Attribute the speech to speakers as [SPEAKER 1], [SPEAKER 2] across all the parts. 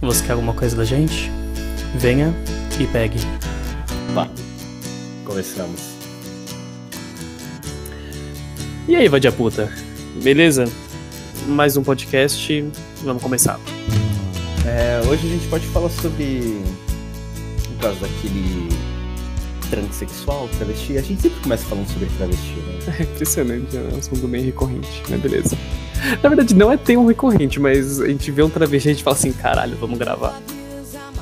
[SPEAKER 1] Você quer alguma coisa da gente? Venha e pegue.
[SPEAKER 2] Pá. Começamos.
[SPEAKER 1] E aí, vadia puta? Beleza? Mais um podcast. Vamos começar.
[SPEAKER 2] É, hoje a gente pode falar sobre. No caso daquele. transexual, travesti. A gente sempre começa falando sobre travesti, né?
[SPEAKER 1] É impressionante, é um assunto bem recorrente, mas beleza. Na verdade, não é tão recorrente, mas a gente vê um travesti e a gente fala assim: caralho, vamos gravar.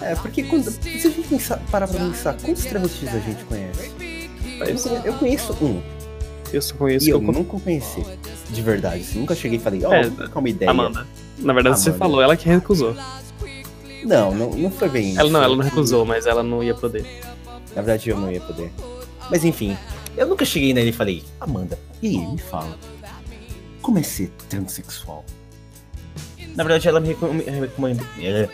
[SPEAKER 2] É, porque quando, se a gente pensar, parar pra pensar, quantos travestis a gente conhece? Eu, conhe- eu conheço um,
[SPEAKER 1] Eu só conheço
[SPEAKER 2] e eu nunca conheci. De verdade, assim, nunca cheguei e falei, ó,
[SPEAKER 1] É,
[SPEAKER 2] vou trocar uma ideia.
[SPEAKER 1] Amanda. Na verdade, você
[SPEAKER 2] Amanda.
[SPEAKER 1] falou, ela que recusou.
[SPEAKER 2] Não, não, não foi bem isso.
[SPEAKER 1] Ela não, ela não recusou, mas ela não ia poder.
[SPEAKER 2] Na verdade, eu não ia poder. Mas enfim, eu nunca cheguei nele e falei, Amanda, e aí, me fala, como é ser transexual? Na verdade, ela me recom- me recomendou, ela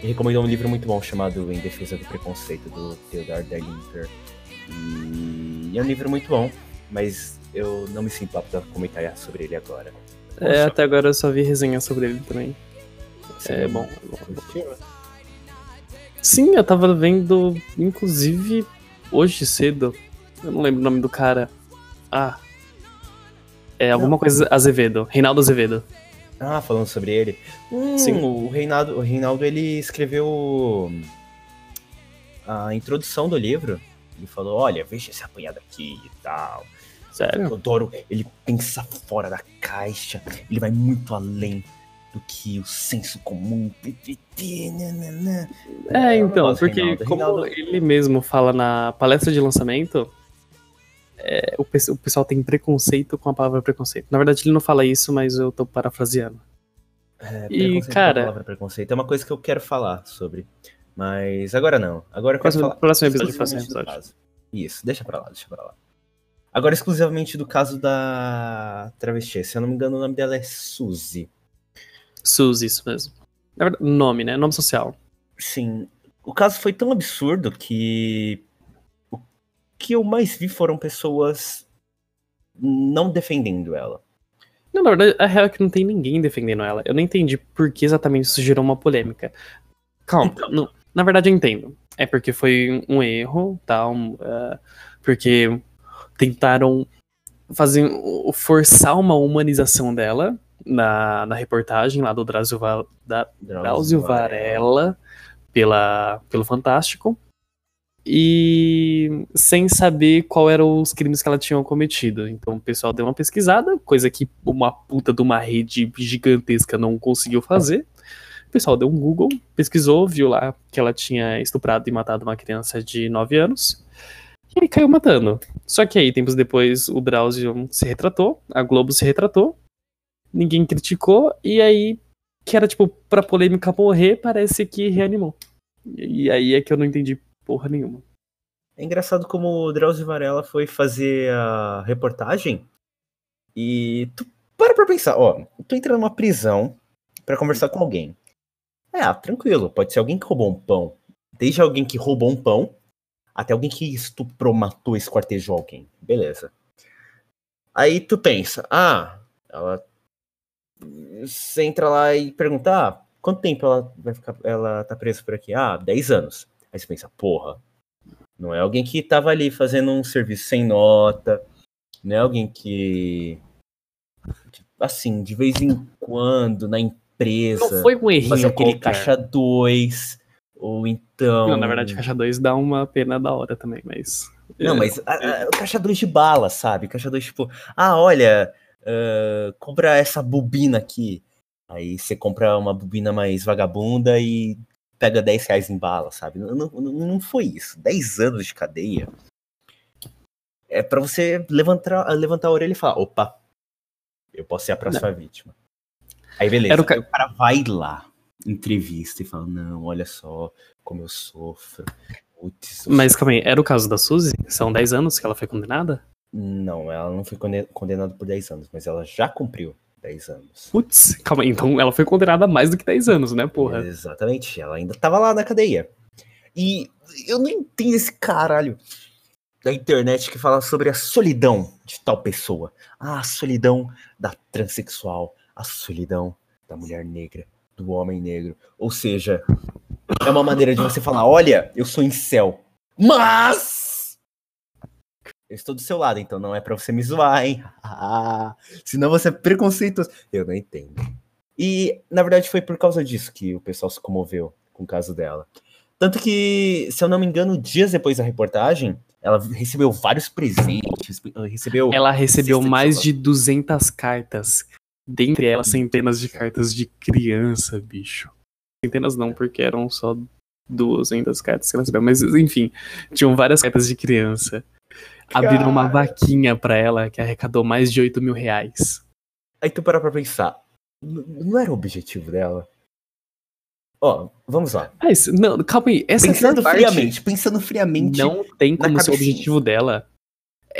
[SPEAKER 2] me recomendou um livro muito bom chamado Em Defesa do Preconceito, do Theodor Derlinker. E é um livro muito bom, mas eu não me sinto apto a comentar sobre ele agora.
[SPEAKER 1] É, até agora eu só vi resenha sobre ele também.
[SPEAKER 2] Você
[SPEAKER 1] É bom. é bom. Sim, eu tava vendo, inclusive, hoje cedo. Eu não lembro o nome do cara. Ah. É alguma
[SPEAKER 2] Não.
[SPEAKER 1] coisa Azevedo. Reinaldo Azevedo.
[SPEAKER 2] Ah, falando sobre ele. Hum,
[SPEAKER 1] Sim.
[SPEAKER 2] O Reinaldo, o Reinaldo ele escreveu a introdução do livro. Ele falou: Olha, veja esse apanhado aqui e tal.
[SPEAKER 1] Sério?
[SPEAKER 2] Eu adoro. Ele pensa fora da caixa. Ele vai muito além do que o senso comum.
[SPEAKER 1] É, então, porque
[SPEAKER 2] Reinaldo.
[SPEAKER 1] como
[SPEAKER 2] Reinaldo-
[SPEAKER 1] ele mesmo fala na palestra de lançamento, é, o, o pessoal tem preconceito com a palavra preconceito. Na verdade, ele não fala isso, mas eu tô parafraseando.
[SPEAKER 2] É,
[SPEAKER 1] E,
[SPEAKER 2] com a
[SPEAKER 1] cara-
[SPEAKER 2] palavra preconceito é uma coisa que eu quero falar sobre. Mas agora não. Agora eu quero
[SPEAKER 1] Próximo,
[SPEAKER 2] falar
[SPEAKER 1] próximo episódio, próximo episódio.
[SPEAKER 2] Isso, deixa pra lá, deixa pra lá. Agora, exclusivamente do caso da travesti. Se eu não me engano, o nome dela é Suzy.
[SPEAKER 1] Suzy, isso mesmo. Na verdade, nome, né? Nome social.
[SPEAKER 2] Sim. O caso foi tão absurdo que. Que eu mais vi foram pessoas não defendendo ela.
[SPEAKER 1] Não, na verdade, a real é que não tem ninguém defendendo ela. Eu não entendi por que exatamente isso gerou uma polêmica. Calma, não- na verdade eu entendo. É porque foi um erro, tal, é, porque tentaram fazer forçar uma humanização dela na, na reportagem lá do Drauzio, Va- da, Drauzio Varela pela, pelo Fantástico. E sem saber qual eram os crimes que ela tinha cometido. Então o pessoal deu uma pesquisada, coisa que uma puta de uma rede gigantesca não conseguiu fazer. O pessoal deu um Google, pesquisou, viu lá que ela tinha estuprado e matado uma criança de 9 anos. E aí caiu matando. Só que aí, tempos depois, o Drauzio se retratou, a Globo se retratou, ninguém criticou, e aí, que era tipo, pra polêmica morrer, parece que reanimou. E aí é que eu não entendi porra nenhuma.
[SPEAKER 2] É engraçado como o Drauzio Varela foi fazer a reportagem e tu para pra pensar, ó, tu entra numa prisão pra conversar com alguém. É, ah, tranquilo, pode ser alguém que roubou um pão, desde alguém que roubou um pão até alguém que estuprou, matou, esquartejou alguém. Beleza. Aí tu pensa, ah, ela você entra lá e pergunta, ah, quanto tempo ela vai ficar ela tá presa por aqui? Ah, 10 anos. Aí você pensa, porra, não é alguém que tava ali fazendo um serviço sem nota. Não é alguém que. que, Assim, de vez em quando, na empresa.
[SPEAKER 1] Não foi um errinho
[SPEAKER 2] fazer aquele
[SPEAKER 1] qualquer.
[SPEAKER 2] caixa 2. Ou então.
[SPEAKER 1] Não, na verdade, caixa 2 dá uma pena da hora também, mas.
[SPEAKER 2] Não,
[SPEAKER 1] é,
[SPEAKER 2] mas a- a- o caixa 2 de bala, sabe? Caixa 2, tipo, ah, olha, ah, compra essa bobina aqui. Aí você compra uma bobina mais vagabunda e pega 10 reais em bala, sabe? Não, não, não foi isso. 10 anos de cadeia é pra você levantar, levantar a orelha e falar, opa, eu posso ser a próxima vítima. Aí beleza,
[SPEAKER 1] Era o ca-
[SPEAKER 2] o cara vai lá, entrevista e fala, não, olha só como eu sofro. Putz, eu
[SPEAKER 1] Mas calma aí, era o caso da Suzy? São 10 anos que ela foi condenada?
[SPEAKER 2] Não, ela não foi conde- condenada por 10 anos, mas ela já cumpriu 10 anos.
[SPEAKER 1] Putz, calma aí, então ela foi condenada a mais do que 10 anos, né, porra?
[SPEAKER 2] Exatamente, ela ainda tava lá na cadeia. E eu não entendo esse caralho da internet que fala sobre a solidão de tal pessoa. Ah, a solidão da transexual, a solidão da mulher negra. do homem negro. Ou seja, é uma maneira de você falar: olha, eu sou incel. Mas. Eu estou do seu lado, então não é pra você me zoar, hein? Ah, senão você é preconceituoso. Eu não entendo. E, na verdade, foi por causa disso que o pessoal se comoveu com o caso dela. Tanto que, se eu não me engano, dias depois da reportagem, ela recebeu vários presentes, recebeu...
[SPEAKER 1] Ela recebeu mais de 200 cartas. Dentre elas, centenas de cartas de criança, bicho. Centenas não, porque eram só 200 cartas que ela recebeu. Mas, enfim, tinham várias cartas de criança. Abriram uma vaquinha pra ela que arrecadou mais de 8 mil reais.
[SPEAKER 2] Aí tu para pra pensar. Não era o objetivo dela? Ó, vamos lá.
[SPEAKER 1] Mas, não, calma aí. Essa
[SPEAKER 2] pensando
[SPEAKER 1] parte,
[SPEAKER 2] friamente, pensando friamente.
[SPEAKER 1] Não tem como ser o objetivo dela.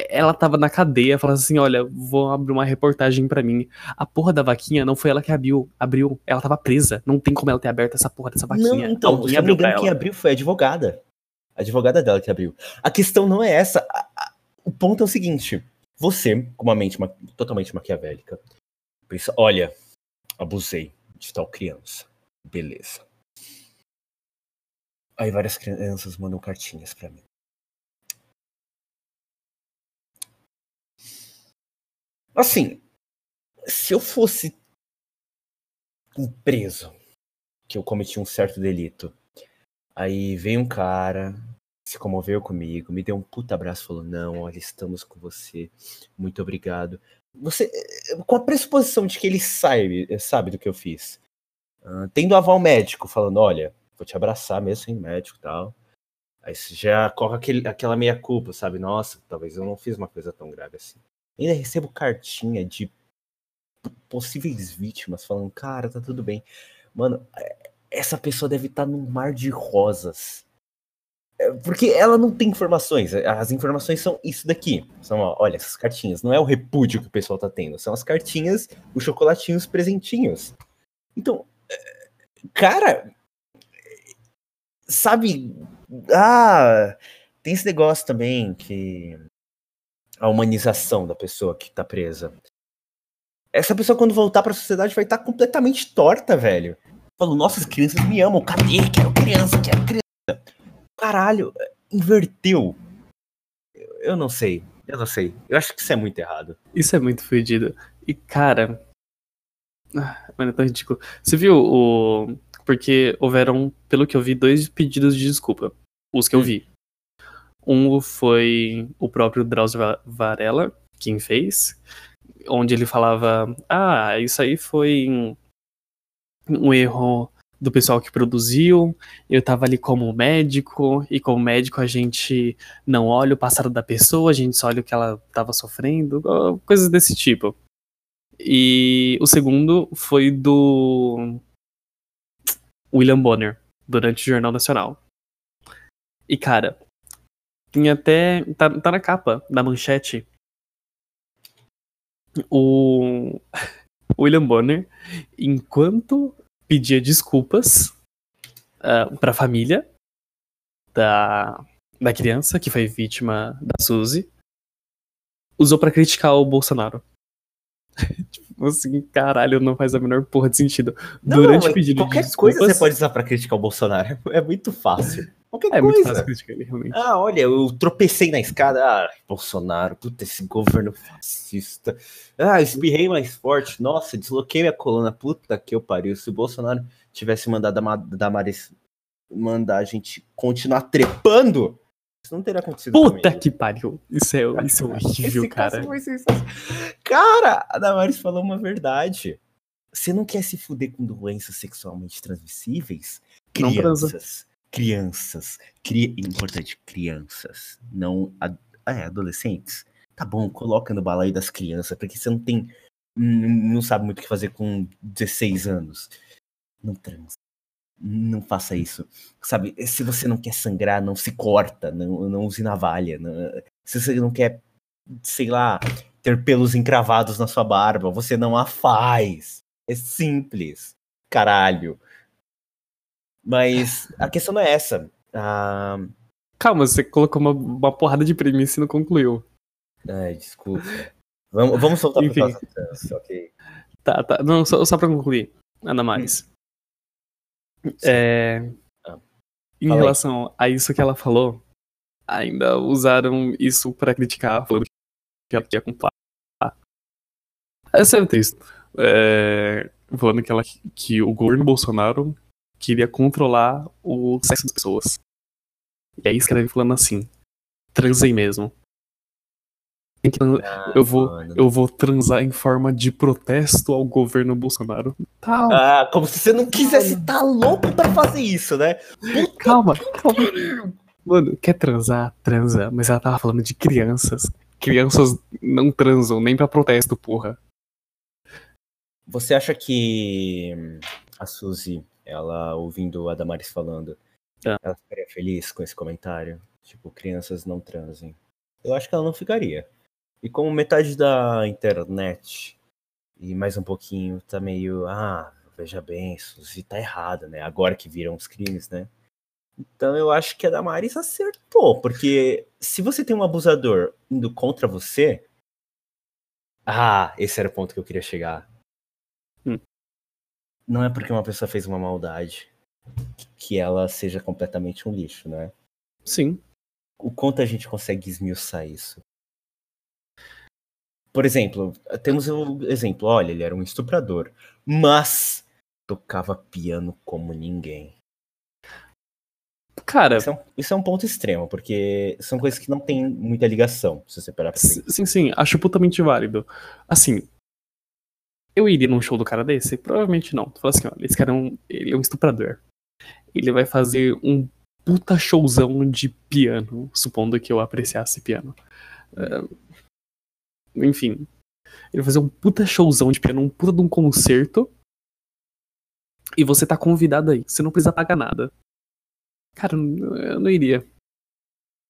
[SPEAKER 1] Ela tava na cadeia falando assim: olha, vou abrir uma reportagem pra mim. A porra da vaquinha não foi ela que abriu. abriu. Ela tava presa. Não tem como ela ter aberto essa porra dessa
[SPEAKER 2] Não,
[SPEAKER 1] vaquinha.
[SPEAKER 2] então,
[SPEAKER 1] Alguém
[SPEAKER 2] se não me engano, quem abriu foi a advogada. A advogada dela que abriu. A questão não é essa. A- ponto é o seguinte: você, com uma mente ma- totalmente maquiavélica, pensa: olha, abusei de tal criança. Beleza. Aí várias crianças mandam cartinhas pra mim. Assim, se eu fosse preso que eu cometi um certo delito, aí veio um cara, se comoveu comigo, me deu um puta abraço, falou: Não, olha, estamos com você, muito obrigado. Você, eh, com a pressuposição de que ele sabe, sabe do que eu fiz, ah, tendo aval médico, falando: Olha, vou te abraçar mesmo sem médico tal. Aí você já corre aquele, aquela meia culpa, sabe? Nossa, talvez eu não fiz uma coisa tão grave assim. Ainda recebo cartinha de possíveis vítimas falando, cara, tá tudo bem. Mano, é- essa pessoa deve estar num mar de rosas. É, Porque ela não tem informações. As informações são isso daqui. São, olha, essas cartinhas. Não é o repúdio que o pessoal tá tendo. São as cartinhas, os chocolatinhos, os presentinhos. Então, é, cara, sabe? Ah, tem esse negócio também que a humanização da pessoa que tá presa. Essa pessoa, quando voltar pra sociedade, vai estar completamente torta, velho. Falou, nossa, as crianças me amam. Cadê? Quero criança, quero criança. Caralho, inverteu. Eu, não sei. Eu não sei. Eu acho que isso é muito errado.
[SPEAKER 1] Isso é muito fodido. E, cara. ah, Mano, é tão ridículo. Você viu o. Porque houveram, pelo que eu vi, dois pedidos de desculpa. Os que eu
[SPEAKER 2] Hum.
[SPEAKER 1] vi. Um foi o próprio Drauzio Va- Varela, quem fez. Onde ele falava: Ah, isso aí foi um erro do pessoal que produziu. Eu tava ali como médico, e como médico a gente não olha o passado da pessoa, a gente só olha o que ela tava sofrendo, coisas desse tipo. E o segundo foi do William Bonner, durante o Jornal Nacional. E cara, tem até. Tá, tá na capa da manchete. O William Bonner, enquanto pedia desculpas uh, pra família da, da criança que foi vítima da Suzy, usou pra criticar o Bolsonaro. tipo assim, caralho, não faz a menor porra de sentido. Durante
[SPEAKER 2] mas
[SPEAKER 1] o pedido
[SPEAKER 2] qualquer
[SPEAKER 1] de desculpas,
[SPEAKER 2] coisa você pode usar pra criticar o Bolsonaro. É muito fácil. Qualquer
[SPEAKER 1] é muito
[SPEAKER 2] coisa.
[SPEAKER 1] criticar ele, realmente.
[SPEAKER 2] Ah, olha, eu tropecei na escada. Ah, Bolsonaro, puta, esse governo fascista. Ah, eu espirrei mais forte. Nossa, desloquei minha coluna. Puta que eu pariu. Se o Bolsonaro tivesse mandado a Ma- Damares mandar a gente continuar trepando, isso não teria acontecido.
[SPEAKER 1] Puta que pariu. Isso é, isso é horrível, cara.
[SPEAKER 2] Cara, a Damares falou uma verdade. Você não quer se fuder com doenças sexualmente transmissíveis? Crianças. Crianças. Cri... Importante, crianças. Não. ad- É, adolescentes. Tá bom, coloca no balaio das crianças, porque você não tem. Não sabe muito o que fazer com 16 anos. Não transa. Não faça isso. Sabe, se você não quer sangrar, não se corta, não, não use navalha. não- se você não quer, sei lá, ter pelos encravados na sua barba, você não a faz. É simples. Caralho. Mas a questão não é essa. Ah,
[SPEAKER 1] Calma, você colocou uma, uma porrada de premissa e não concluiu.
[SPEAKER 2] ai, desculpa. Vamos, vamos soltar
[SPEAKER 1] Enfim.
[SPEAKER 2] pro próximo. Ok.
[SPEAKER 1] Tá, tá. Não, só, só pra concluir. Nada mais. É,
[SPEAKER 2] Ah.
[SPEAKER 1] em
[SPEAKER 2] Fala aí.
[SPEAKER 1] relação a isso que ela falou, ainda usaram isso pra criticar, falando que ela queria comprar. Esse é o texto. É, falando que, ela, que o governo Bolsonaro queria controlar o sexo das pessoas. E aí escreve falando assim: transei mesmo. Tran- eu, vou, eu vou transar em forma de protesto ao governo Bolsonaro. Tá,
[SPEAKER 2] Ah, como se você não quisesse estar louco pra fazer isso, né?
[SPEAKER 1] Calma, calma. Mano, quer transar? Transa. Mas ela tava falando de crianças. Crianças não transam nem pra protesto, porra.
[SPEAKER 2] Você acha que a Suzy, ela ouvindo a Damaris falando,
[SPEAKER 1] Ah.
[SPEAKER 2] ela ficaria feliz com esse comentário? Tipo, crianças não transem. Eu acho que ela não ficaria. E como metade da internet e mais um pouquinho tá meio, ah, veja bem, Suzy tá errada, né? Agora que viram os crimes, né? Então eu acho que a Damaris acertou, porque se você tem um abusador indo contra você. Ah, esse era o ponto que eu queria chegar. Não é porque uma pessoa fez uma maldade que ela seja completamente um lixo, né?
[SPEAKER 1] Sim.
[SPEAKER 2] O quanto a gente consegue esmiuçar isso? Por exemplo, temos o exemplo, olha, ele era um estuprador, mas tocava piano como ninguém.
[SPEAKER 1] Cara,
[SPEAKER 2] Isso é, um, isso é um ponto extremo, porque são coisas que não tem muita ligação, se você parar pra
[SPEAKER 1] sim, sim, acho putamente válido. Assim, eu iria num show do cara desse? Provavelmente não. Tu fala assim, olha, esse cara é um, ele é um estuprador. Ele vai fazer um puta showzão de piano, supondo que eu apreciasse piano. É, enfim, ele vai fazer um puta showzão de piano, um puta de um concerto. E você tá convidado aí. Você não precisa pagar nada. Cara, eu não iria.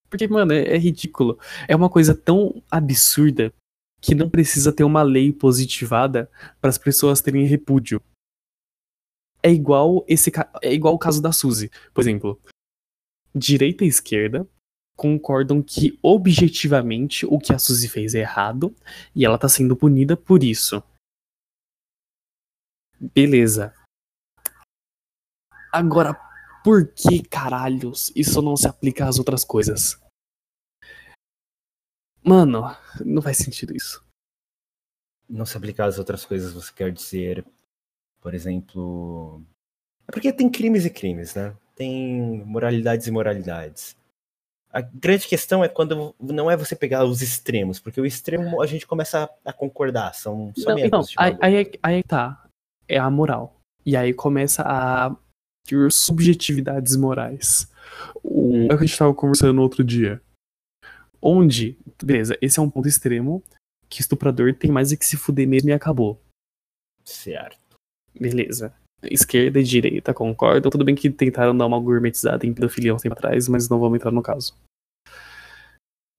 [SPEAKER 1] Porque, mano, é, é ridículo. É uma coisa tão absurda que não precisa ter uma lei positivada para as pessoas terem repúdio. É igual esse é igual o caso da Suzy, por exemplo. Direita e esquerda concordam que objetivamente o que a Suzy fez é errado e ela tá sendo punida por isso. Beleza. Agora, por que caralhos isso não se aplica às outras coisas? Mano, não faz sentido isso.
[SPEAKER 2] Não se aplicar às outras coisas, você quer dizer, por exemplo. É porque tem crimes e crimes, né? Tem moralidades e moralidades. A grande questão é quando não é você pegar os extremos, porque o extremo a gente começa a, a concordar, são só
[SPEAKER 1] Não, então, aí, aí, é- aí é tá. É a moral. E aí começa a ter subjetividades morais. O é o que a gente tava conversando no outro dia. Onde, beleza, esse é um ponto extremo, que estuprador tem mais é que se fuder mesmo e acabou.
[SPEAKER 2] Certo.
[SPEAKER 1] Beleza. Esquerda e direita concordam. Tudo bem que tentaram dar uma gourmetizada em pedofilia um tempo atrás, mas não vamos entrar no caso.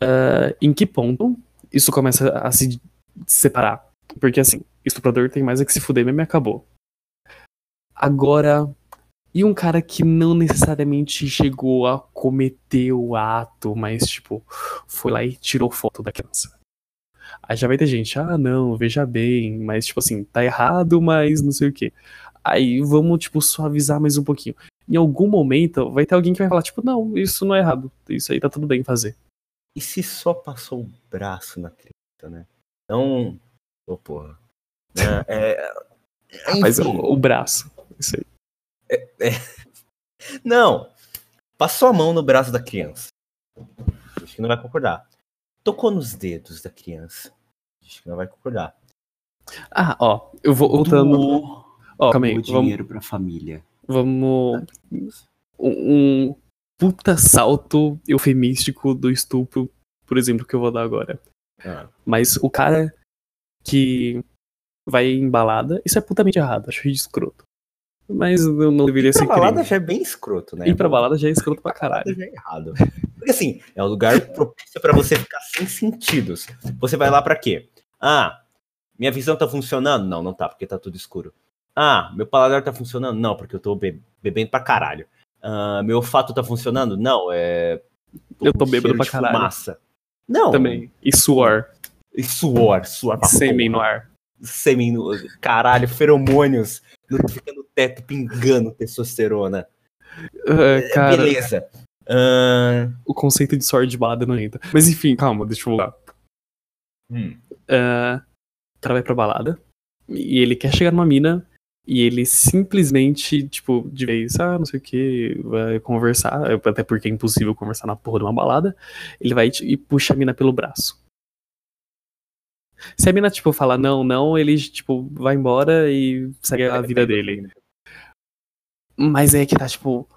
[SPEAKER 1] Ah, em que ponto isso começa a se separar? Porque assim, estuprador tem mais é que se fuder mesmo e acabou. Agora, e um cara que não necessariamente chegou a cometer o ato, mas tipo, foi lá e tirou foto da criança. Aí já vai ter gente, ah não, veja bem, mas tipo assim, tá errado, mas não sei o que. Aí vamos, tipo, suavizar mais um pouquinho. Em algum momento vai ter alguém que vai falar, tipo, não, isso não é errado. Isso aí tá tudo bem fazer.
[SPEAKER 2] E se só passou o braço na criança, né? Não. Ô, porra. Né? É,
[SPEAKER 1] Mas o, o braço. Isso aí.
[SPEAKER 2] Não. Passou a mão no braço da criança. Acho que não vai concordar. Tocou nos dedos da criança. Acho que não vai concordar.
[SPEAKER 1] Ah, ó, eu vou voltando.
[SPEAKER 3] Doou
[SPEAKER 1] Ó, calma aí,
[SPEAKER 3] o
[SPEAKER 1] vamos.
[SPEAKER 3] dinheiro pra família.
[SPEAKER 1] vamos um, um puta salto eufemístico do estupro, por exemplo, que eu vou dar agora.
[SPEAKER 2] Ah,
[SPEAKER 1] Mas o cara que vai em balada, isso é putamente errado, acho escroto. Mas não, não deveria
[SPEAKER 2] Ir pra
[SPEAKER 1] ser
[SPEAKER 2] balada
[SPEAKER 1] crime.
[SPEAKER 2] já é bem escroto, né?
[SPEAKER 1] Ir pra balada já é escroto pra caralho.
[SPEAKER 2] já é errado. Porque assim, é um lugar propício pra você ficar sem sentidos. Você vai lá pra quê? Ah, minha visão tá funcionando? Não, não tá, porque tá tudo escuro. Ah, meu paladar tá funcionando? Não, porque eu tô be- bebendo pra caralho. Ah, meu olfato tá funcionando? Não, é.
[SPEAKER 1] Eu tô
[SPEAKER 2] cheiro
[SPEAKER 1] pra caralho.
[SPEAKER 2] Fumaça. Não.
[SPEAKER 1] Também. E suor.
[SPEAKER 2] E suor, suor pra
[SPEAKER 1] Sêmen no ar.
[SPEAKER 2] No- caralho, feromônios no, fica no teto pingando testosterona.
[SPEAKER 1] É, cara,
[SPEAKER 2] Beleza. Ahn,
[SPEAKER 1] o conceito de sword balada não entra. Mas enfim, calma, deixa eu voltar.
[SPEAKER 2] hum,
[SPEAKER 1] É, o cara vai pra balada e ele quer chegar numa mina e ele simplesmente, tipo, de vez, ah, não sei o que, vai conversar, até porque é impossível conversar na porra de uma balada, ele vai e puxa a mina pelo braço. Se a mina, tipo, falar não, não, ele, tipo, vai embora e segue a vida dele. Mas é que tá, tipo.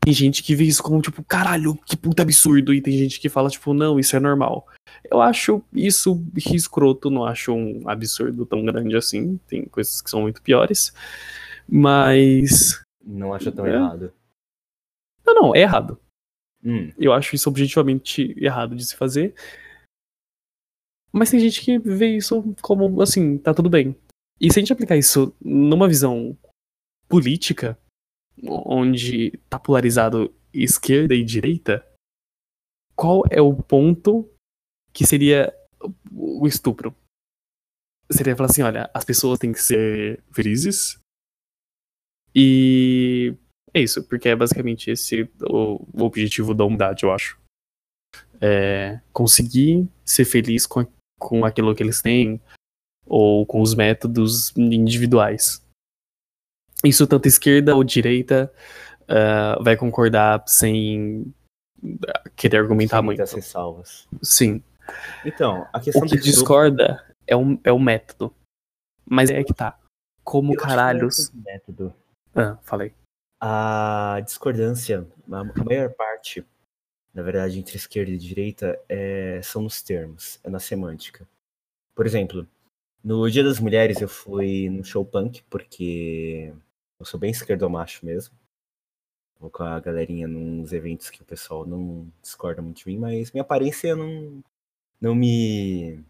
[SPEAKER 1] Tem gente que vê isso como, tipo, caralho, que puta absurdo. E tem gente que fala, tipo, não, isso é normal. Eu acho isso escroto, não acho um absurdo tão grande assim. Tem coisas que são muito piores. Mas.
[SPEAKER 2] não acho tão
[SPEAKER 1] É.
[SPEAKER 2] errado.
[SPEAKER 1] Não, não, é errado.
[SPEAKER 2] Hum,
[SPEAKER 1] Eu acho isso objetivamente errado de se fazer. Mas tem gente que vê isso como, assim, tá tudo bem. E se a gente aplicar isso numa visão política, onde tá polarizado esquerda e direita, qual é o ponto que seria o estupro? Seria falar assim, olha, as pessoas têm que ser felizes e é isso, porque é basicamente esse o, objetivo da humanidade, eu acho. É conseguir ser feliz com, com aquilo que eles têm ou com os métodos individuais. Isso tanto esquerda ou direita ah, vai concordar sem ah, querer argumentar
[SPEAKER 2] sem
[SPEAKER 1] muito.
[SPEAKER 2] muitas ressalvas.
[SPEAKER 1] Sim.
[SPEAKER 2] Então, a questão
[SPEAKER 1] O que discorda é o, é o método. Mas é que tá. Como
[SPEAKER 2] eu é
[SPEAKER 1] caralhos.
[SPEAKER 2] esse método.
[SPEAKER 1] Ah, falei.
[SPEAKER 2] A discordância, a maior parte, na verdade, entre esquerda e direita, é, são nos termos, é na semântica. Por exemplo, no Dia das Mulheres eu fui no show punk, porque eu sou bem esquerdomacho mesmo. Vou com a galerinha nos eventos que o pessoal não discorda muito de mim, mas minha aparência não, não me.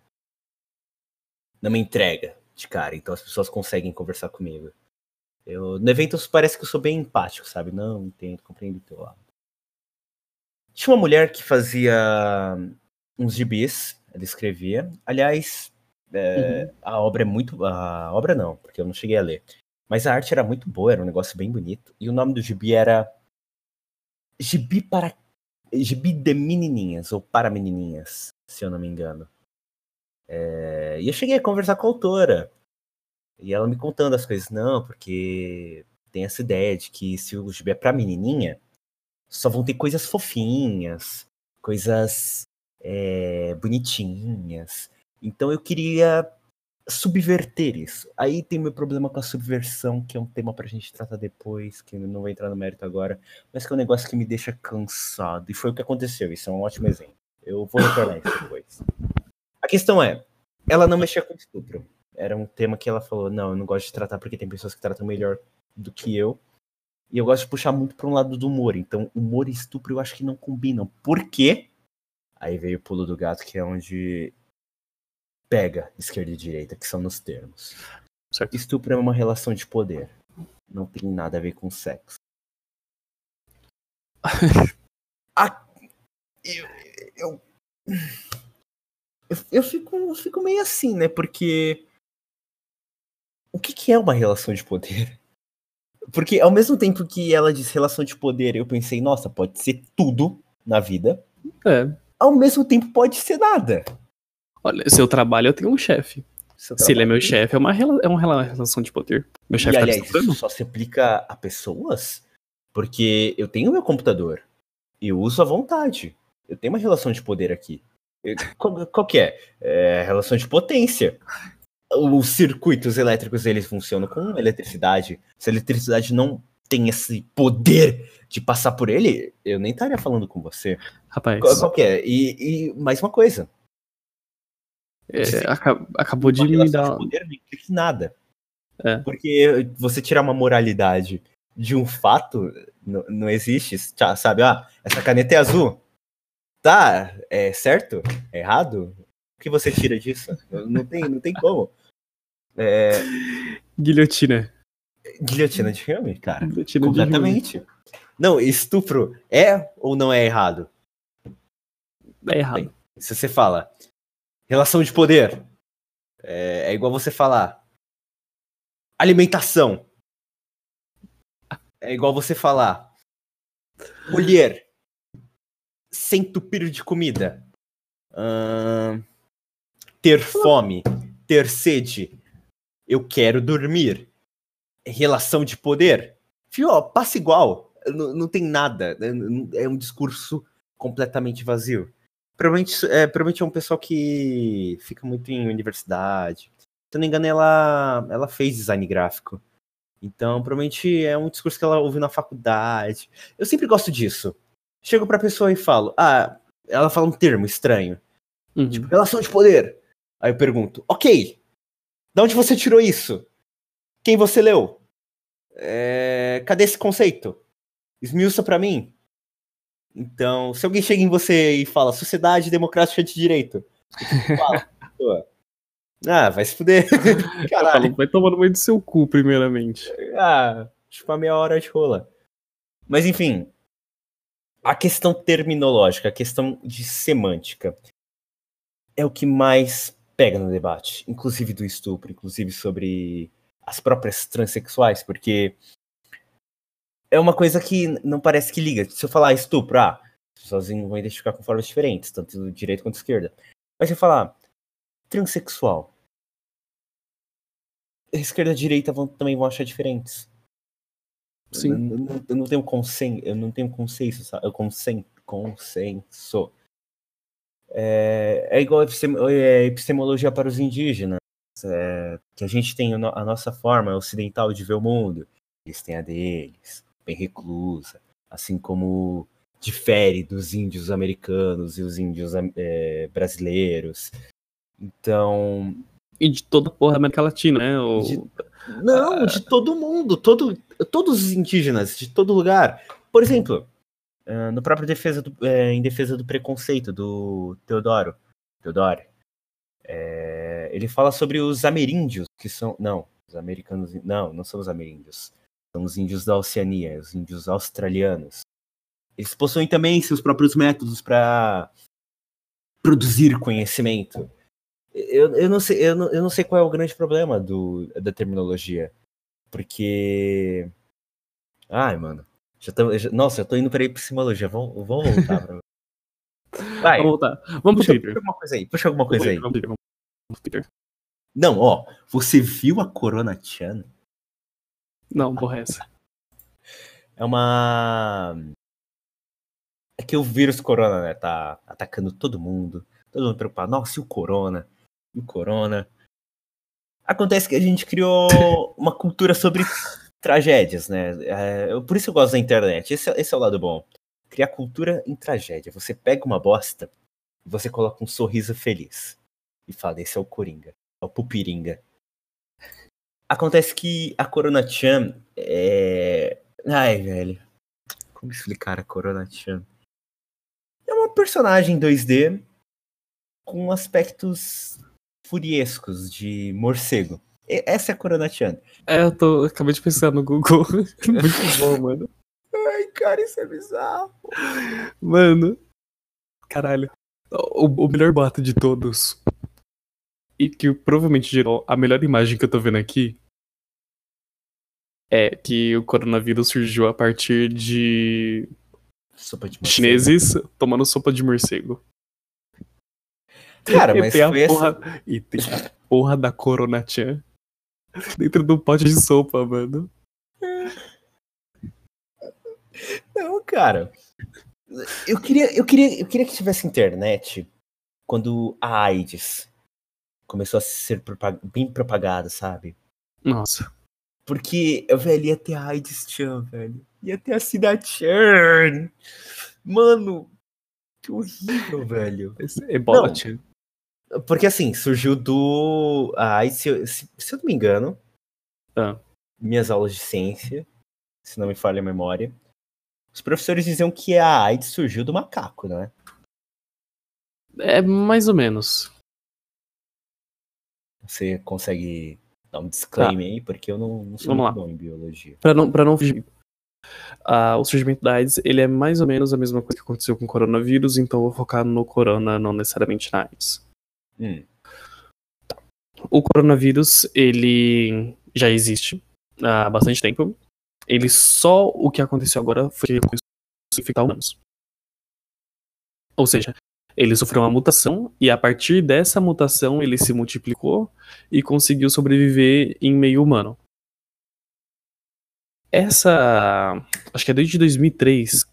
[SPEAKER 2] não me entrega de cara, então as pessoas conseguem conversar comigo. Eu, no evento parece que eu sou bem empático, sabe? Não, entendo, compreendo teu lado. Tinha uma mulher que fazia uns gibis, ela escrevia. Aliás, é, a obra é muito. A obra não, porque eu não cheguei a ler. Mas a arte era muito boa, era um negócio bem bonito. E o nome do gibi era. Gibi para. Gibi de menininhas, ou para menininhas, se eu não me engano. É, e eu cheguei a conversar com a autora. E ela me contando as coisas, não, porque tem essa ideia de que se o gibi é pra menininha, só vão ter coisas fofinhas, coisas é, bonitinhas. Então eu queria subverter isso. Aí tem meu problema com a subversão, que é um tema pra gente tratar depois, que não vou entrar no mérito agora, mas que é um negócio que me deixa cansado. E foi o que aconteceu, isso é um ótimo exemplo. Eu vou retornar isso depois. A questão é, ela não mexia com estupro. Era um tema que ela falou, não, eu não gosto de tratar porque tem pessoas que tratam melhor do que eu. E eu gosto de puxar muito para um lado do humor. Então, humor e estupro eu acho que não combinam. Por quê? Aí veio o pulo do gato, que é onde pega esquerda e direita, que são nos termos.
[SPEAKER 1] Certo.
[SPEAKER 2] Estupro é uma relação de poder. Não tem nada a ver com sexo. Ah, eu, eu, eu, eu fico, eu fico meio assim, né? Porque o que, que é uma relação de poder? Porque ao mesmo tempo que ela diz relação de poder, eu pensei, nossa, pode ser tudo na vida.
[SPEAKER 1] É.
[SPEAKER 2] Ao mesmo tempo pode ser nada.
[SPEAKER 1] Olha, seu trabalho eu tenho um chefe. Se ele é meu chefe, é uma, é uma rela- relação de poder. Meu chefe tá
[SPEAKER 2] aliás, isso só se aplica a pessoas? Porque eu tenho meu computador. E eu uso à vontade. Eu tenho uma relação de poder aqui. Eu- Qual, qual que é? É relação de potência. Os circuitos elétricos, eles funcionam com eletricidade. Se a eletricidade não tem esse poder de passar por ele, eu nem estaria falando com você.
[SPEAKER 1] Rapaz,
[SPEAKER 2] Qual, qual que é? E, e mais uma coisa.
[SPEAKER 1] é, aca- acabou de me dar.
[SPEAKER 2] de poder não implica em nada.
[SPEAKER 1] É.
[SPEAKER 2] Porque você tirar uma moralidade de um fato não, não existe, sabe? Ah, essa caneta é azul. Tá, é certo? É errado? O que você tira disso? Não tem, não tem como. É,
[SPEAKER 1] Guilhotina.
[SPEAKER 2] guilhotina de filme, cara.
[SPEAKER 1] Guilhotina de
[SPEAKER 2] Completamente. Não, estupro é ou não é errado?
[SPEAKER 1] É errado.
[SPEAKER 2] Se você fala relação de poder, É, é igual você falar alimentação. É igual você falar colher sem entupir de comida. Ahn, ter fome, ter sede. Eu quero dormir. Relação de poder. Fio, ó, passa igual. Não, não tem nada. É um discurso completamente vazio. Provavelmente é, provavelmente é um pessoal que fica muito em universidade. Se eu não me engano, ela, ela fez design gráfico. Então, provavelmente é um discurso que ela ouviu na faculdade. Eu sempre gosto disso. Chego pra pessoa e falo, ah, ela fala um termo estranho.
[SPEAKER 1] Uhum.
[SPEAKER 2] Tipo, relação de poder. Aí eu pergunto, ok, de onde você tirou isso? Quem você leu? É, cadê esse conceito? Esmiuça pra mim. Então, se alguém chega em você e fala sociedade democrática de direito, fala? Ah, vai se fuder. Caralho.
[SPEAKER 1] vai tomar no meio do seu cu, primeiramente.
[SPEAKER 2] Ah, tipo a meia hora de rola. Mas enfim, a questão terminológica, a questão de semântica é o que mais pega no debate, inclusive do estupro, inclusive sobre as próprias transexuais, porque é uma coisa que não parece que liga. Se eu falar estupro, ah, as pessoas vão identificar com formas diferentes, tanto do direito quanto da esquerda. Mas se eu falar transexual, a esquerda e direita vão, também vão achar diferentes. Eu,
[SPEAKER 1] Sim.
[SPEAKER 2] não- eu não tenho consen, eu não tenho consenso, sabe? Eu consen, consenso. É, é igual a epistem- é, epistemologia para os indígenas, é, que a gente tem a nossa forma ocidental de ver o mundo. Eles têm a deles, bem reclusa, assim como difere dos índios americanos e os índios é, brasileiros. Então,
[SPEAKER 1] E de toda a porra da América Latina, né? O...
[SPEAKER 2] De- Não, de todo mundo, todo, todos os indígenas, de todo lugar. Por exemplo, ah, no próprio defesa do, eh, em defesa do preconceito do Teodoro, Teodoro, eh, ele fala sobre os ameríndios, que são, não, os americanos, não, não são os ameríndios, são os índios da Oceania, os índios australianos. Eles possuem também seus próprios métodos para produzir conhecimento. Eu, eu, não sei, eu, não, eu não sei qual é o grande problema do, da terminologia. Porque. Ai, mano. Já tô, já- nossa, eu tô indo pra epistemologia. Vamos, vamos voltar pra. Vai,
[SPEAKER 1] Vamos voltar. Vamos
[SPEAKER 2] puxa,
[SPEAKER 1] pro Twitter.
[SPEAKER 2] puxa alguma coisa aí. Puxa alguma coisa aí.
[SPEAKER 1] Vamos vamos Twitter.
[SPEAKER 2] Não, ó. Você viu a Corona Chan?
[SPEAKER 1] Não, porra, é essa.
[SPEAKER 2] É uma. É que o vírus Corona, né? Tá atacando todo mundo. Todo mundo preocupado. Nossa, e o Corona? E o Corona? Acontece que a gente criou uma cultura sobre tragédias, né? É, por isso eu gosto da internet. Esse, é- esse é o lado bom. Criar cultura em tragédia. Você pega uma bosta e você coloca um sorriso feliz. E fala, esse é o Coringa. É o Pupiringa. Acontece que a Corona Chan é. Ai, velho. Como explicar a Corona Chan? É uma personagem 2D com aspectos furiescos de morcego. Essa é a Corona Chan.
[SPEAKER 1] É, eu tô. Acabei de pensar no Google. Muito bom, mano.
[SPEAKER 2] Ai, cara, isso é bizarro.
[SPEAKER 1] Mano. Caralho. O, o melhor boato de todos. E que provavelmente gerou a melhor imagem que eu tô vendo aqui. É que o coronavírus surgiu a partir de
[SPEAKER 2] de morcego.
[SPEAKER 1] chineses tomando sopa de morcego.
[SPEAKER 2] Cara,
[SPEAKER 1] E
[SPEAKER 2] mas
[SPEAKER 1] tem a
[SPEAKER 2] essa.
[SPEAKER 1] porra, E tem a porra da Corona Chan dentro do pote de sopa, mano.
[SPEAKER 2] Não, cara. Eu queria, eu queria, eu queria que tivesse internet quando a AIDS começou a ser propa- bem propagada, sabe?
[SPEAKER 1] Nossa.
[SPEAKER 2] Porque, velho, ia ter a AIDS Chan, velho. Ia ter a Cida Chan. Mano, que horrível, velho.
[SPEAKER 1] Ebola
[SPEAKER 2] Não.
[SPEAKER 1] Chan.
[SPEAKER 2] Porque assim, surgiu do. A AIDS, se, eu- se, se eu não me engano,
[SPEAKER 1] Ah.
[SPEAKER 2] minhas aulas de ciência, se não me falha a memória, os professores diziam que a AIDS surgiu do macaco, né?
[SPEAKER 1] É mais ou menos.
[SPEAKER 2] Você consegue dar um disclaimer aí, porque eu não, não sou
[SPEAKER 1] Vamos
[SPEAKER 2] muito
[SPEAKER 1] lá.
[SPEAKER 2] bom em biologia.
[SPEAKER 1] Pra não, pra não fugir. Ah, o surgimento da AIDS, ele é mais ou menos a mesma coisa que aconteceu com o coronavírus, então eu vou focar no corona, não necessariamente na AIDS.
[SPEAKER 2] Hum,
[SPEAKER 1] o coronavírus, ele já existe há bastante tempo. Ele só o que aconteceu agora foi que ele começou a humanos. Ou seja, ele sofreu uma mutação e a partir dessa mutação ele se multiplicou e conseguiu sobreviver em meio humano. Essa, acho que é desde 2003 que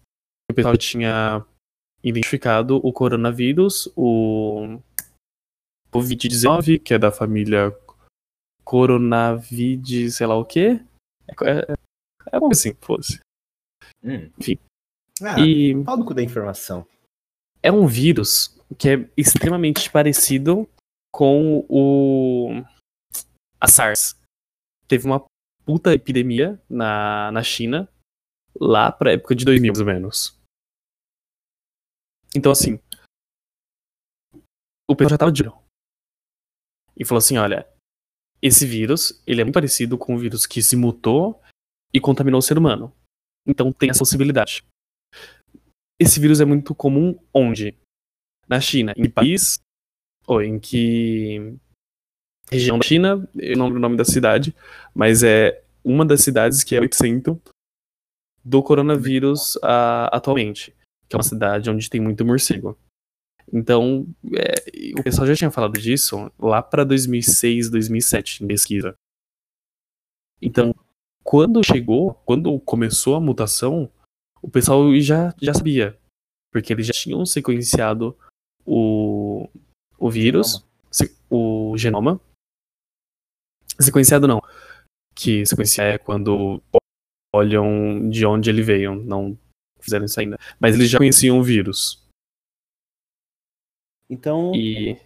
[SPEAKER 1] o pessoal tinha identificado o coronavírus, o Covid-19, que é da família Coronavid, sei lá o quê. É, é, é como assim, fosse.
[SPEAKER 2] Hum.
[SPEAKER 1] Enfim.
[SPEAKER 2] Ah,
[SPEAKER 1] E
[SPEAKER 2] pau no cu da informação.
[SPEAKER 1] é um vírus que é extremamente parecido com o a SARS. Teve uma puta epidemia na, na China lá pra época de 2000, mais ou menos. Então, assim, o pessoal já tava de olho. E falou assim, olha, esse vírus, ele é muito parecido com o vírus que se mutou e contaminou o ser humano. Então tem essa possibilidade. Esse vírus é muito comum onde? Na China. Em que país? Ou em que região da China? Eu não lembro o nome da cidade, mas é uma das cidades que é o epicentro do coronavírus ah, atualmente. Que é uma cidade onde tem muito morcego. Então, é, o pessoal já tinha falado disso lá para 2006, 2007, em pesquisa. Então, quando chegou, quando começou a mutação, o pessoal já, já sabia. Porque eles já tinham sequenciado o, o vírus, se- o genoma. Sequenciado não. Que sequenciar é quando olham de onde ele veio. Não fizeram isso ainda. Mas eles já conheciam o vírus.
[SPEAKER 2] Então,
[SPEAKER 1] E.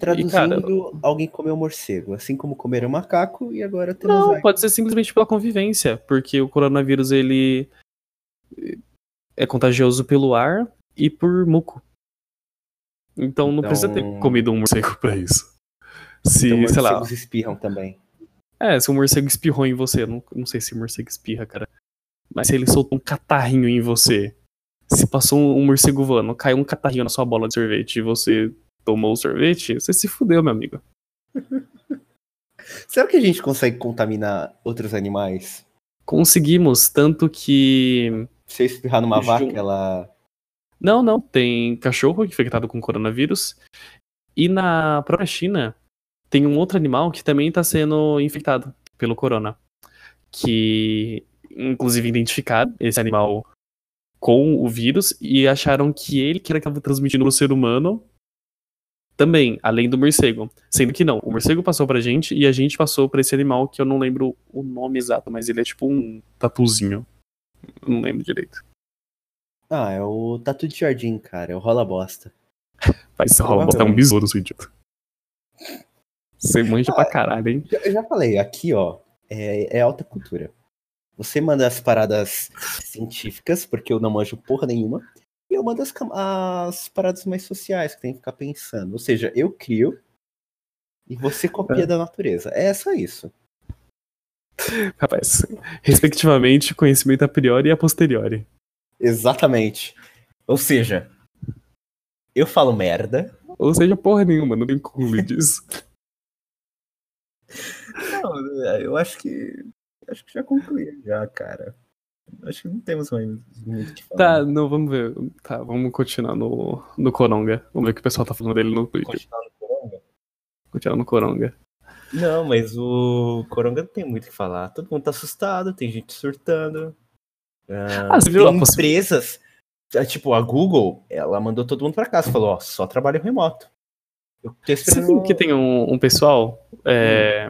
[SPEAKER 2] traduzindo,
[SPEAKER 1] cara-
[SPEAKER 2] alguém comeu morcego, assim como comeram macaco e agora temos
[SPEAKER 1] Não,
[SPEAKER 2] a-
[SPEAKER 1] pode ser simplesmente pela convivência, porque o coronavírus ele é contagioso pelo ar e por muco. Então não precisa ter
[SPEAKER 2] Então-
[SPEAKER 1] comido um morcego pra isso. Se,
[SPEAKER 2] então
[SPEAKER 1] sei lá,
[SPEAKER 2] morcegos espirram também.
[SPEAKER 1] é, se um morcego espirrou em você, não, não sei se o morcego espirra, cara. Mas se ele soltou um catarrinho em você, se passou um, morcego voando, caiu um catarrinho na sua bola de sorvete e você tomou o sorvete, você se fudeu, meu amigo.
[SPEAKER 2] Será que a gente consegue contaminar outros animais?
[SPEAKER 1] Conseguimos, tanto que
[SPEAKER 2] Se eu espirrar numa
[SPEAKER 1] Jun-
[SPEAKER 2] vaca, ela.
[SPEAKER 1] Não, não. Tem cachorro infectado com coronavírus. E na própria China, tem um outro animal que também está sendo infectado pelo corona. Que, inclusive, identificaram esse animal com o vírus e acharam que ele que era que estava transmitindo no ser humano também, além do morcego. Sendo que não, o morcego passou pra gente e a gente passou pra esse animal que eu não lembro o nome exato, mas ele é tipo um tatuzinho. Eu Não lembro direito.
[SPEAKER 2] Ah, é o tatu de jardim, cara. É o rola bosta.
[SPEAKER 1] Vai ser rola botar um besouro, seu idiota. Você manja pra caralho, hein?
[SPEAKER 2] Eu já falei, aqui, ó, é, é alta cultura. Você manda as paradas científicas, porque eu não manjo porra nenhuma, e eu mando as, as paradas mais sociais, que tem que ficar pensando. Ou seja, eu crio e você copia
[SPEAKER 1] É.
[SPEAKER 2] da natureza. É só isso.
[SPEAKER 1] Rapaz, respectivamente, conhecimento a priori e a posteriori.
[SPEAKER 2] Exatamente. Ou seja, eu falo merda.
[SPEAKER 1] Ou seja, porra nenhuma, não tem como disso.
[SPEAKER 2] Não, eu acho que. Acho que já concluí, já, cara. Acho que não temos mais muito o que falar.
[SPEAKER 1] Tá, não, vamos ver. Tá, vamos continuar no, no Coronga. Vamos ver o que o pessoal tá falando dele no Twitter.
[SPEAKER 2] Continuar no Coronga?
[SPEAKER 1] Continuar no Coronga.
[SPEAKER 2] Não, mas o Coronga não tem muito o que falar. Todo mundo tá assustado, tem gente surtando.
[SPEAKER 1] Ah, você viu
[SPEAKER 2] tem
[SPEAKER 1] a possi-
[SPEAKER 2] empresas, é, tipo a Google, ela mandou todo mundo pra casa, falou, ó, só trabalho remoto. Eu tô
[SPEAKER 1] Você
[SPEAKER 2] esperando...
[SPEAKER 1] viu que tem um, um pessoal é,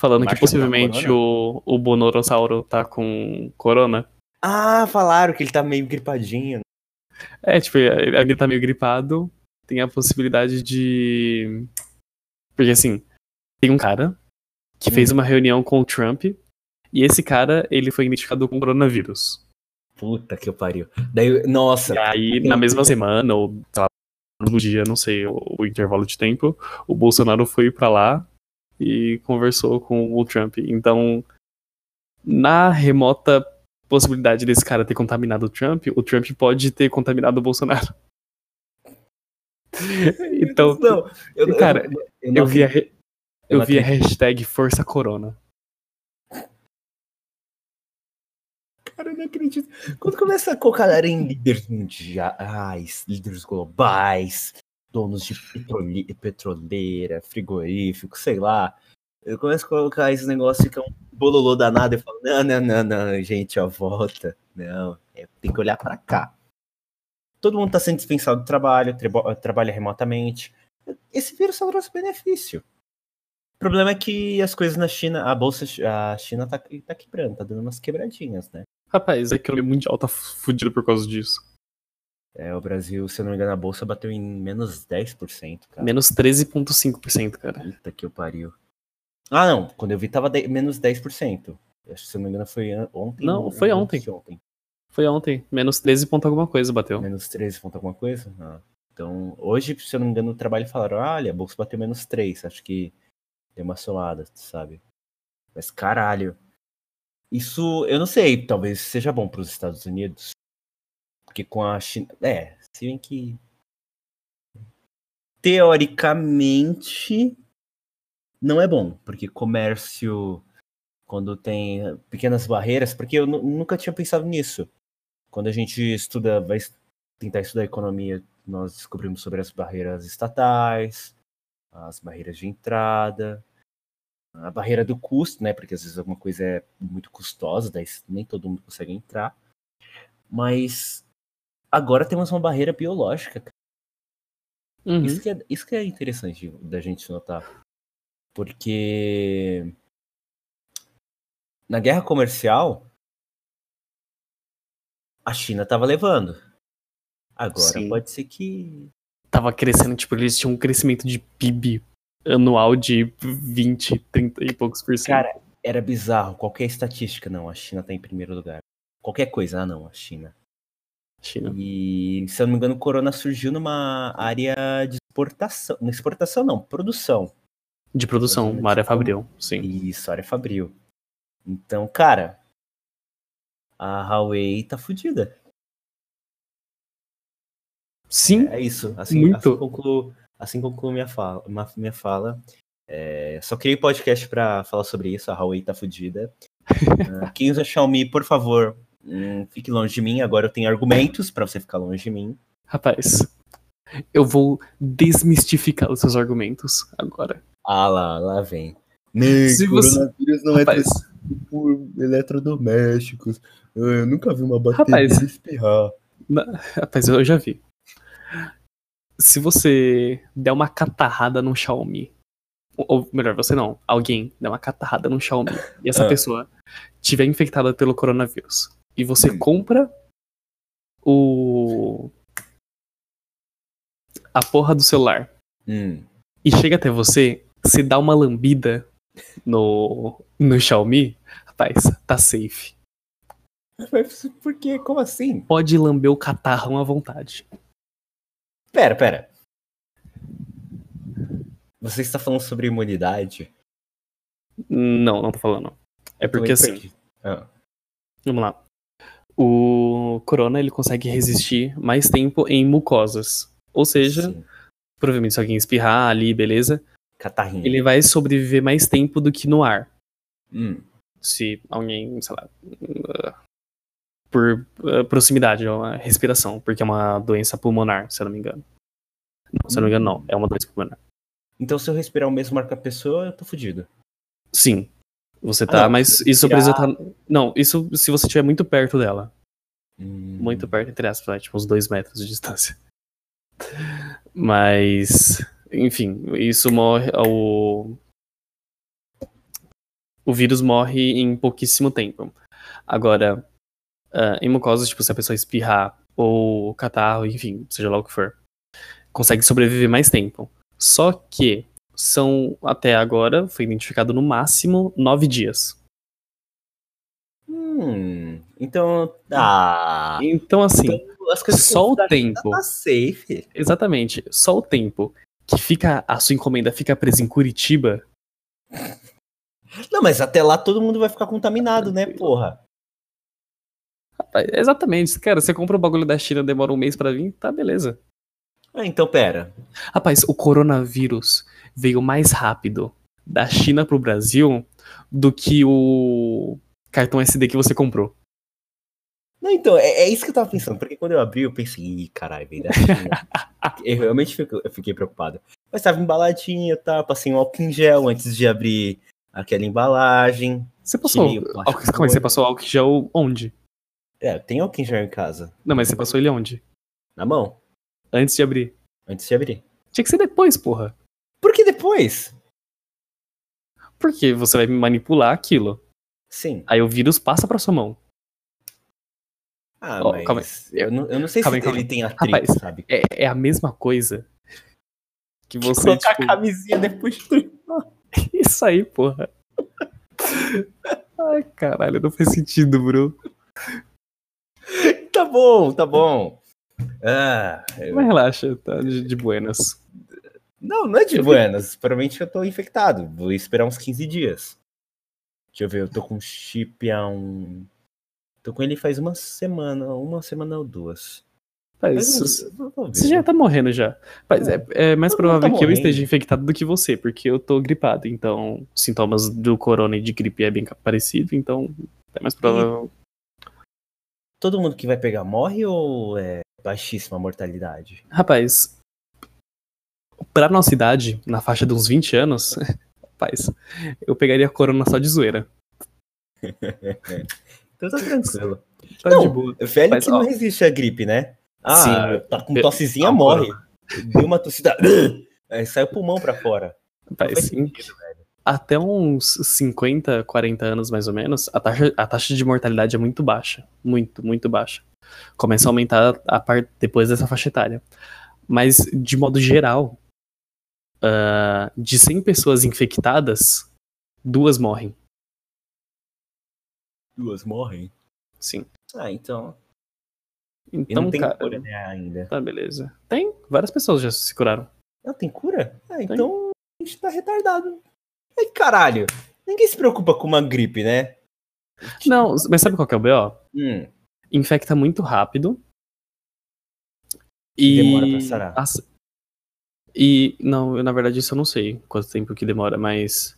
[SPEAKER 1] falando que
[SPEAKER 2] da
[SPEAKER 1] possivelmente o, o Bonorossauro tá com corona?
[SPEAKER 2] Ah, falaram que ele tá meio gripadinho.
[SPEAKER 1] É, tipo, ele tá meio gripado. Tem a possibilidade de. Porque assim, tem um cara que fez uma reunião com o Trump. E esse cara, ele foi identificado com coronavírus.
[SPEAKER 2] Puta que pariu. Daí, nossa,
[SPEAKER 1] E aí, na mesma semana, ou sei lá, no dia, não sei, o, o intervalo de tempo, o Bolsonaro foi pra lá e conversou com o Trump. Então, na remota possibilidade desse cara ter contaminado o Trump, o Trump pode ter contaminado o Bolsonaro. Então,
[SPEAKER 2] Não, eu, eu-
[SPEAKER 1] cara,
[SPEAKER 2] eu, não
[SPEAKER 1] eu vi a,
[SPEAKER 2] eu
[SPEAKER 1] eu vi a hashtag Força Corona.
[SPEAKER 2] Cara, eu não acredito. Quando começa a colocar líderes mundiais, líderes globais, donos de petrole- petroleira, frigorífico, sei lá. Eu começo a colocar esses negócios que é um bololô danado. Eu falo, não, não, não, não, gente, ó, volta. Não, é, tem que olhar pra cá. Todo mundo tá sendo dispensado do trabalho, trabalha remotamente. Esse vírus só trouxe benefício. O problema é que as coisas na China, a bolsa, a China tá, tá quebrando, tá dando umas quebradinhas, né?
[SPEAKER 1] Rapaz, a economia mundial tá fudida por causa disso.
[SPEAKER 2] É, o Brasil, se eu não me engano, a bolsa bateu em menos 10%, cara.
[SPEAKER 1] Menos 13,5%, cara.
[SPEAKER 2] Puta que eu pariu. Ah, não. Quando eu vi, tava de- menos 10%. Acho que, se eu não me engano, foi ontem.
[SPEAKER 1] Não,
[SPEAKER 2] ou
[SPEAKER 1] foi ontem.
[SPEAKER 2] ontem.
[SPEAKER 1] Foi ontem. Menos 13 ponto alguma coisa bateu.
[SPEAKER 2] Menos 13 ponto alguma coisa? Ah. Então, hoje, se eu não me engano, no trabalho falaram, olha, a bolsa bateu menos 3. Acho que deu uma somada, sabe? Mas caralho. Isso, eu não sei, talvez seja bom para os Estados Unidos. Porque com a China. É, se bem que. Teoricamente. Não é bom, porque comércio. Quando tem pequenas barreiras. Porque eu nu- nunca tinha pensado nisso. Quando a gente estuda, vai tentar estudar economia, nós descobrimos sobre as barreiras estatais, as barreiras de entrada, a barreira do custo, né? Porque às vezes alguma coisa é muito custosa, daí nem todo mundo consegue entrar. Mas agora temos uma barreira biológica.
[SPEAKER 1] Uhum.
[SPEAKER 2] Isso, que é, isso que é interessante da gente notar. Porque na guerra comercial, a China estava levando. Agora
[SPEAKER 1] Sim.
[SPEAKER 2] pode ser que
[SPEAKER 1] Tava crescendo, tipo, eles tinham um crescimento de PIB anual de 20, 30 e poucos por cento.
[SPEAKER 2] Cara, era bizarro. Qualquer estatística, não, a China tá em primeiro lugar. Qualquer coisa, ah não, a China.
[SPEAKER 1] China.
[SPEAKER 2] E, se eu não me engano, o Corona surgiu numa área de exportação. Não exportação, não, produção.
[SPEAKER 1] De produção, uma área fabril, sim.
[SPEAKER 2] Isso, área fabril. Então, cara, a Huawei tá fudida.
[SPEAKER 1] Sim,
[SPEAKER 2] É isso. Assim,
[SPEAKER 1] Muito.
[SPEAKER 2] assim concluo, assim concluo minha fala. Minha fala. É, só criei podcast pra falar sobre isso. A Huawei tá fudida. Ah, quem usa Xiaomi, por favor, hum, fique longe de mim. Agora eu tenho argumentos pra você ficar longe de mim.
[SPEAKER 1] rapaz. Eu vou desmistificar os seus argumentos agora.
[SPEAKER 2] Ah lá, lá vem. Nem,
[SPEAKER 1] Se você-
[SPEAKER 2] coronavírus não
[SPEAKER 1] Rapaz.
[SPEAKER 2] é por eletrodomésticos. Eu nunca vi uma bateria
[SPEAKER 1] Rapaz.
[SPEAKER 2] espirrar.
[SPEAKER 1] Rapaz, eu já vi. Se você der uma catarrada no Xiaomi, ou- melhor, você não, alguém der uma catarrada no Xiaomi e essa
[SPEAKER 2] Ah.
[SPEAKER 1] pessoa tiver infectada pelo coronavírus e você compra o a porra do celular
[SPEAKER 2] Hum.
[SPEAKER 1] e chega até você, você dá uma lambida no no Xiaomi, rapaz, tá safe.
[SPEAKER 2] Mas por quê? Como assim?
[SPEAKER 1] Pode lamber o catarrão à vontade.
[SPEAKER 2] Pera, pera. Você está falando sobre imunidade?
[SPEAKER 1] Não, não tô falando. É porque assim.
[SPEAKER 2] Ah,
[SPEAKER 1] vamos lá. O corona ele consegue resistir mais tempo em mucosas. Ou seja,
[SPEAKER 2] sim.
[SPEAKER 1] provavelmente se alguém espirrar ali, beleza,
[SPEAKER 2] Catarrinho.
[SPEAKER 1] ele vai sobreviver mais tempo do que no ar.
[SPEAKER 2] Hum.
[SPEAKER 1] Se alguém, sei lá, por uh, proximidade, é uma respiração, porque é uma doença pulmonar, se eu não me engano. Não, se eu não me engano, não. É uma doença pulmonar.
[SPEAKER 2] Então, se eu respirar o mesmo ar que a pessoa, eu tô fudido.
[SPEAKER 1] Sim. Você
[SPEAKER 2] Ah,
[SPEAKER 1] tá,
[SPEAKER 2] não,
[SPEAKER 1] mas isso
[SPEAKER 2] respirar-
[SPEAKER 1] precisa estar. Não, isso se você estiver muito perto dela.
[SPEAKER 2] Hum.
[SPEAKER 1] Muito perto, entre aspas, né? tipo uns dois metros de distância. Mas, enfim, isso morre. O, o vírus morre em pouquíssimo tempo. Agora, ah, em mucosas, tipo, se a pessoa espirrar ou catarro, enfim, seja lá o que for, consegue sobreviver mais tempo. Só que são, até agora, foi identificado no máximo nove dias.
[SPEAKER 2] Hum. Então. Ah.
[SPEAKER 1] Então, assim,
[SPEAKER 2] Então,
[SPEAKER 1] só o tempo.
[SPEAKER 2] Tá safe.
[SPEAKER 1] Exatamente. Só o tempo que fica a sua encomenda fica presa em Curitiba.
[SPEAKER 2] Não, mas até lá todo mundo vai ficar contaminado, né, porra?
[SPEAKER 1] rapaz, Exatamente. Cara, você compra o bagulho da China, demora um mês pra vir, tá beleza.
[SPEAKER 2] Ah, então pera.
[SPEAKER 1] Rapaz, o coronavírus veio mais rápido da China pro Brasil do que o cartão SD que você comprou.
[SPEAKER 2] Não, então, é, é isso que eu tava pensando, porque quando eu abri, eu pensei, ih, caralho, veio da China. eu realmente fico- eu fiquei preocupado. Mas tava embaladinho, tá? Passei um álcool em gel antes de abrir aquela embalagem.
[SPEAKER 1] Você passou. Álcool- Calma aí, você passou álcool em gel onde?
[SPEAKER 2] É, tem álcool em gel em casa.
[SPEAKER 1] Não, mas você passou ele onde?
[SPEAKER 2] Na mão,
[SPEAKER 1] Antes de abrir.
[SPEAKER 2] antes de abrir.
[SPEAKER 1] Tinha que ser depois, porra.
[SPEAKER 2] Por que depois?
[SPEAKER 1] Porque você vai manipular aquilo.
[SPEAKER 2] Sim.
[SPEAKER 1] Aí o vírus passa pra sua mão.
[SPEAKER 2] Ah,
[SPEAKER 1] Ó,
[SPEAKER 2] mas
[SPEAKER 1] calma
[SPEAKER 2] eu não, eu não sei
[SPEAKER 1] Calma
[SPEAKER 2] se
[SPEAKER 1] aí,
[SPEAKER 2] ele tem atrito,
[SPEAKER 1] Rapaz,
[SPEAKER 2] sabe?
[SPEAKER 1] É, é a mesma coisa que você,
[SPEAKER 2] Colocar
[SPEAKER 1] tipo...
[SPEAKER 2] a camisinha depois de
[SPEAKER 1] Isso aí, porra. Ai, caralho, não faz sentido, bro.
[SPEAKER 2] Tá bom, tá bom. Ah, eu-
[SPEAKER 1] Mas relaxa, tá de, de buenas.
[SPEAKER 2] Não, não é de buenas. Provavelmente eu tô infectado. Vou esperar uns 15 dias. Deixa eu ver, eu tô com chip há um. Tô com ele faz uma semana, uma semana ou duas.
[SPEAKER 1] Mas
[SPEAKER 2] Mas
[SPEAKER 1] você já tá morrendo já. Mas é, é mais
[SPEAKER 2] Todo mundo
[SPEAKER 1] provável
[SPEAKER 2] tá
[SPEAKER 1] que eu esteja infectado do que você, porque eu tô gripado. Então, os sintomas do corona e de gripe é bem parecido, então é mais provável.
[SPEAKER 2] Todo mundo que vai pegar morre ou é baixíssima a mortalidade?
[SPEAKER 1] Rapaz, pra nossa idade, na faixa de uns 20 anos, rapaz, eu pegaria corona só de zoeira.
[SPEAKER 2] Então tá tranquilo.
[SPEAKER 1] Tá
[SPEAKER 2] Não,
[SPEAKER 1] de boa.
[SPEAKER 2] Velho
[SPEAKER 1] Mas,
[SPEAKER 2] que não
[SPEAKER 1] ó.
[SPEAKER 2] resiste à gripe, né? Ah,
[SPEAKER 1] Sim.
[SPEAKER 2] tá com
[SPEAKER 1] Eu-
[SPEAKER 2] tossezinha,
[SPEAKER 1] não,
[SPEAKER 2] morre. Deu uma tossida. Aí sai o pulmão pra fora. Não
[SPEAKER 1] Rapaz, sim.
[SPEAKER 2] sentido.
[SPEAKER 1] Até uns 50, 40 anos mais ou menos, a taxa, a taxa de mortalidade é muito baixa. Muito, muito baixa. Começa a aumentar a par, depois dessa faixa etária. Mas, de modo geral, ah, de 100 pessoas infectadas, duas morrem.
[SPEAKER 2] Duas morrem.
[SPEAKER 1] Sim.
[SPEAKER 2] Ah, então. E
[SPEAKER 1] Então,
[SPEAKER 2] não tem
[SPEAKER 1] cara,
[SPEAKER 2] cura, né, ainda.
[SPEAKER 1] tá beleza. Tem, várias pessoas já se curaram.
[SPEAKER 2] Não tem cura? Ah, então a gente tá retardado. Ai, caralho. Ninguém se preocupa com uma gripe, né?
[SPEAKER 1] Não, mas sabe qual que é o BO?
[SPEAKER 2] Hum,
[SPEAKER 1] infecta muito rápido. E
[SPEAKER 2] Demora pra sarar.
[SPEAKER 1] E não, eu, na verdade isso eu não sei quanto tempo que demora, mas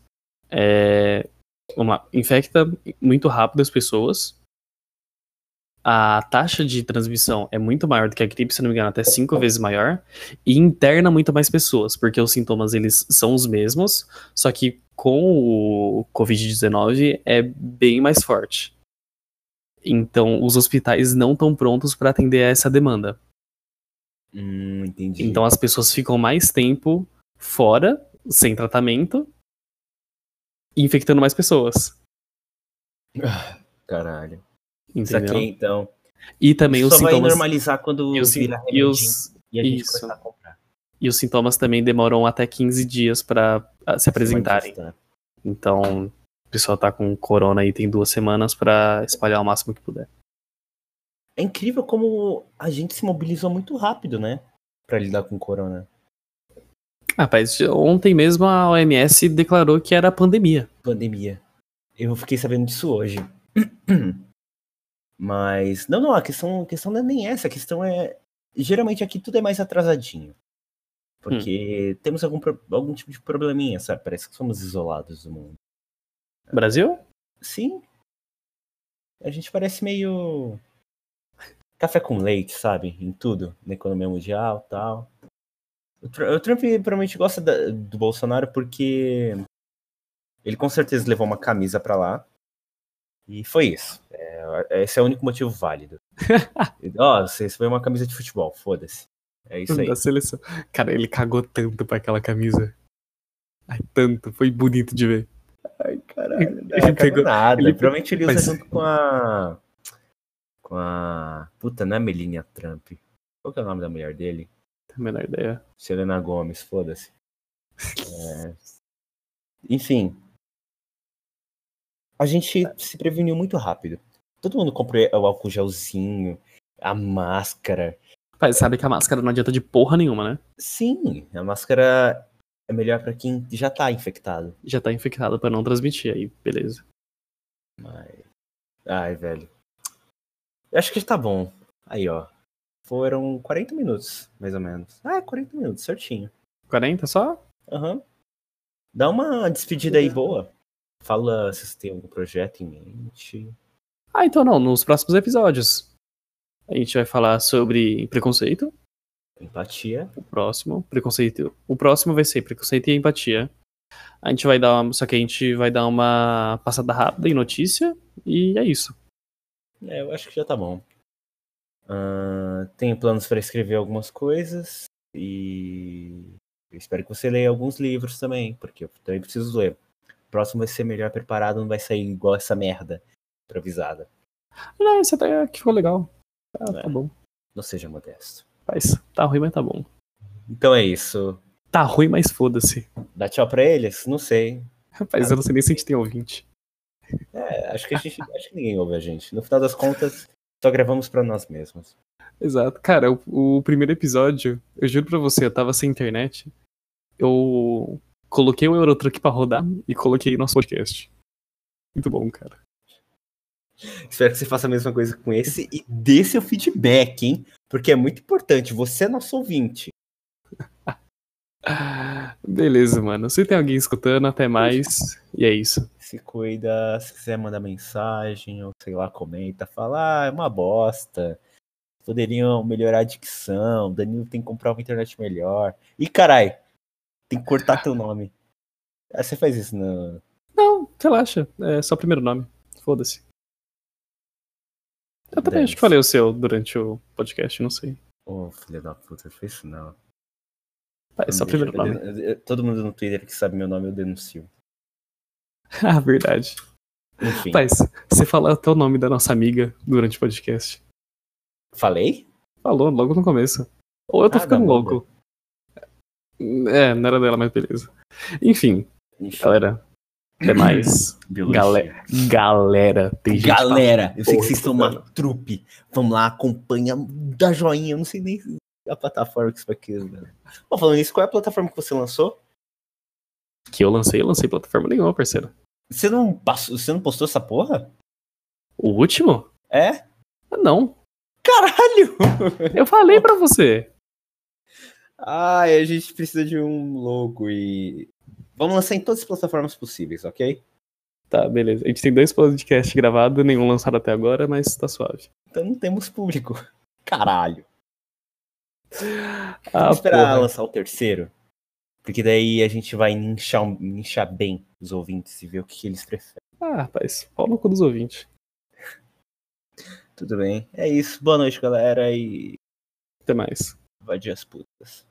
[SPEAKER 1] é, vamos lá, infecta muito rápido as pessoas. A taxa de transmissão é muito maior do que a gripe, se não me engano, até cinco vezes maior. E interna muito mais pessoas, porque os sintomas eles são os mesmos, só que com o Covid-19 é bem mais forte. Então, os hospitais não estão prontos para atender a essa demanda.
[SPEAKER 2] Hum, entendi.
[SPEAKER 1] Então, as pessoas ficam mais tempo fora, sem tratamento, infectando mais pessoas.
[SPEAKER 2] Caralho. Isso
[SPEAKER 1] Entendeu?
[SPEAKER 2] aqui, então.
[SPEAKER 1] E também
[SPEAKER 2] Isso
[SPEAKER 1] os
[SPEAKER 2] só vai normalizar quando
[SPEAKER 1] E os,
[SPEAKER 2] vira
[SPEAKER 1] e, os,
[SPEAKER 2] e a gente
[SPEAKER 1] isso.
[SPEAKER 2] começar a comprar.
[SPEAKER 1] e os sintomas também demoram até 15 dias para se apresentarem. Então, o pessoal tá com corona aí tem duas semanas para espalhar o máximo que puder.
[SPEAKER 2] É incrível como a gente se mobilizou muito rápido, né? Pra lidar com o corona.
[SPEAKER 1] Rapaz, ontem mesmo a OMS declarou que era pandemia.
[SPEAKER 2] Pandemia. Eu fiquei sabendo disso hoje. Mas. Não, não, a questão, a questão não é nem essa. A questão é. Geralmente aqui tudo é mais atrasadinho. Porque temos algum, algum tipo de probleminha, sabe? Parece que somos isolados do mundo.
[SPEAKER 1] Brasil?
[SPEAKER 2] Sim. A gente parece meio. Café com leite, sabe? Em tudo. Na economia mundial tal. O, Tr- o Trump provavelmente gosta da- do Bolsonaro porque ele com certeza levou uma camisa pra lá. E foi isso. É, esse é o único motivo válido. Ó, você foi uma camisa de futebol, foda-se. É isso aí.
[SPEAKER 1] Da seleção. Cara, ele cagou tanto pra aquela camisa. Ai, tanto. Foi bonito de ver.
[SPEAKER 2] Ai, caralho.
[SPEAKER 1] Ele
[SPEAKER 2] cagou
[SPEAKER 1] pegou-
[SPEAKER 2] nada.
[SPEAKER 1] ele-
[SPEAKER 2] Provavelmente ele usa
[SPEAKER 1] Mas-
[SPEAKER 2] junto com a. Com a. Puta, não é Melania Trump. Qual que é o nome da mulher dele?
[SPEAKER 1] Não tenho a menor ideia.
[SPEAKER 2] Selena Gomes, foda-se. É, Enfim. A gente se preveniu muito rápido. Todo mundo comprou o álcool gelzinho, a máscara.
[SPEAKER 1] Pai, sabe que a máscara não adianta de porra nenhuma, né?
[SPEAKER 2] Sim, a máscara é melhor pra quem já tá infectado.
[SPEAKER 1] Já tá infectado pra não transmitir, aí beleza.
[SPEAKER 2] Mas... Ai, velho. Eu acho que tá bom. Aí, ó. Foram 40 minutos, mais ou menos. Ah, 40 minutos, certinho.
[SPEAKER 1] 40 só?
[SPEAKER 2] Aham. Dá uma despedida aí boa. Fala se você tem algum projeto em mente.
[SPEAKER 1] Ah, então não, nos próximos episódios. A gente vai falar sobre preconceito.
[SPEAKER 2] Empatia.
[SPEAKER 1] O próximo, preconceito. O próximo vai ser preconceito e empatia. A gente vai dar uma, só que a gente vai dar uma passada rápida em notícia e é isso.
[SPEAKER 2] É, eu acho que já tá bom. Uh, tenho planos para escrever algumas coisas e eu espero que você leia alguns livros também, porque eu também preciso ler. O próximo vai ser melhor preparado, não vai sair igual essa merda improvisada.
[SPEAKER 1] Não, isso até que ficou legal. Tá,
[SPEAKER 2] É.
[SPEAKER 1] tá bom.
[SPEAKER 2] Não seja modesto.
[SPEAKER 1] Mas tá ruim, mas tá bom.
[SPEAKER 2] Então é isso.
[SPEAKER 1] Tá ruim, mas foda-se.
[SPEAKER 2] Dá tchau pra eles? Não sei.
[SPEAKER 1] Rapaz, eu não sei nem se a gente tem ouvinte.
[SPEAKER 2] É, acho que a gente, acho que ninguém ouve a gente. No final das contas, só gravamos pra nós mesmos.
[SPEAKER 1] Exato. Cara, o, o primeiro episódio, eu juro pra você, eu tava sem internet. Eu coloquei o Eurotruck pra rodar e coloquei nosso podcast. Muito bom, cara.
[SPEAKER 2] Espero que você faça a mesma coisa com esse e dê seu feedback, hein? Porque é muito importante. Você é nosso ouvinte.
[SPEAKER 1] Beleza, mano. Se tem alguém escutando, até mais. E é isso.
[SPEAKER 2] Se cuida, se quiser mandar mensagem ou sei lá, comenta, fala, ah, é uma bosta. Poderiam melhorar a dicção. Danilo tem que comprar uma internet melhor. E carai, tem que cortar teu nome. Ah, Você faz isso no.
[SPEAKER 1] Não, relaxa. É só o primeiro nome. Foda-se. Eu também acho que falei o seu durante o podcast, não sei.
[SPEAKER 2] Ô, filho da puta, fez isso não.
[SPEAKER 1] É só o primeiro nome.
[SPEAKER 2] Todo mundo no Twitter que sabe meu nome eu denuncio.
[SPEAKER 1] Ah, verdade.
[SPEAKER 2] Enfim.
[SPEAKER 1] Mas, você fala até o nome da nossa amiga durante o podcast.
[SPEAKER 2] Falei?
[SPEAKER 1] Falou logo no começo. Ou eu tô
[SPEAKER 2] Ah,
[SPEAKER 1] ficando louco. É, não era dela, mas beleza. Enfim,
[SPEAKER 2] Enfim,
[SPEAKER 1] galera. Até mais. Galera. Galera. Tem gente
[SPEAKER 2] Galera, eu sei que vocês estão uma trupe. Vamos lá, acompanha, dá joinha. Eu não sei nem a plataforma que isso vai querer. velho. Bom, falando nisso, qual é a plataforma que você lançou?
[SPEAKER 1] que eu lancei, eu lancei plataforma nenhuma, parceiro.
[SPEAKER 2] Você não, passou, você não postou essa porra?
[SPEAKER 1] O último?
[SPEAKER 2] É?
[SPEAKER 1] Ah, não.
[SPEAKER 2] Caralho!
[SPEAKER 1] Eu falei pra você.
[SPEAKER 2] Ai, a gente precisa de um logo e. Vamos lançar em todas as plataformas possíveis, ok?
[SPEAKER 1] Tá, beleza. A gente tem dois podcasts gravados, nenhum lançado até agora, mas tá suave.
[SPEAKER 2] Então não temos público. Caralho.
[SPEAKER 1] Ah,
[SPEAKER 2] Vamos esperar
[SPEAKER 1] porra.
[SPEAKER 2] lançar o terceiro. Porque daí a gente vai inchar, inchar bem os ouvintes e ver o que, eles preferem.
[SPEAKER 1] Ah, rapaz, pau no cu dos ouvintes.
[SPEAKER 2] Tudo bem. É isso. Boa noite, galera. E
[SPEAKER 1] Até mais.
[SPEAKER 2] de as putas.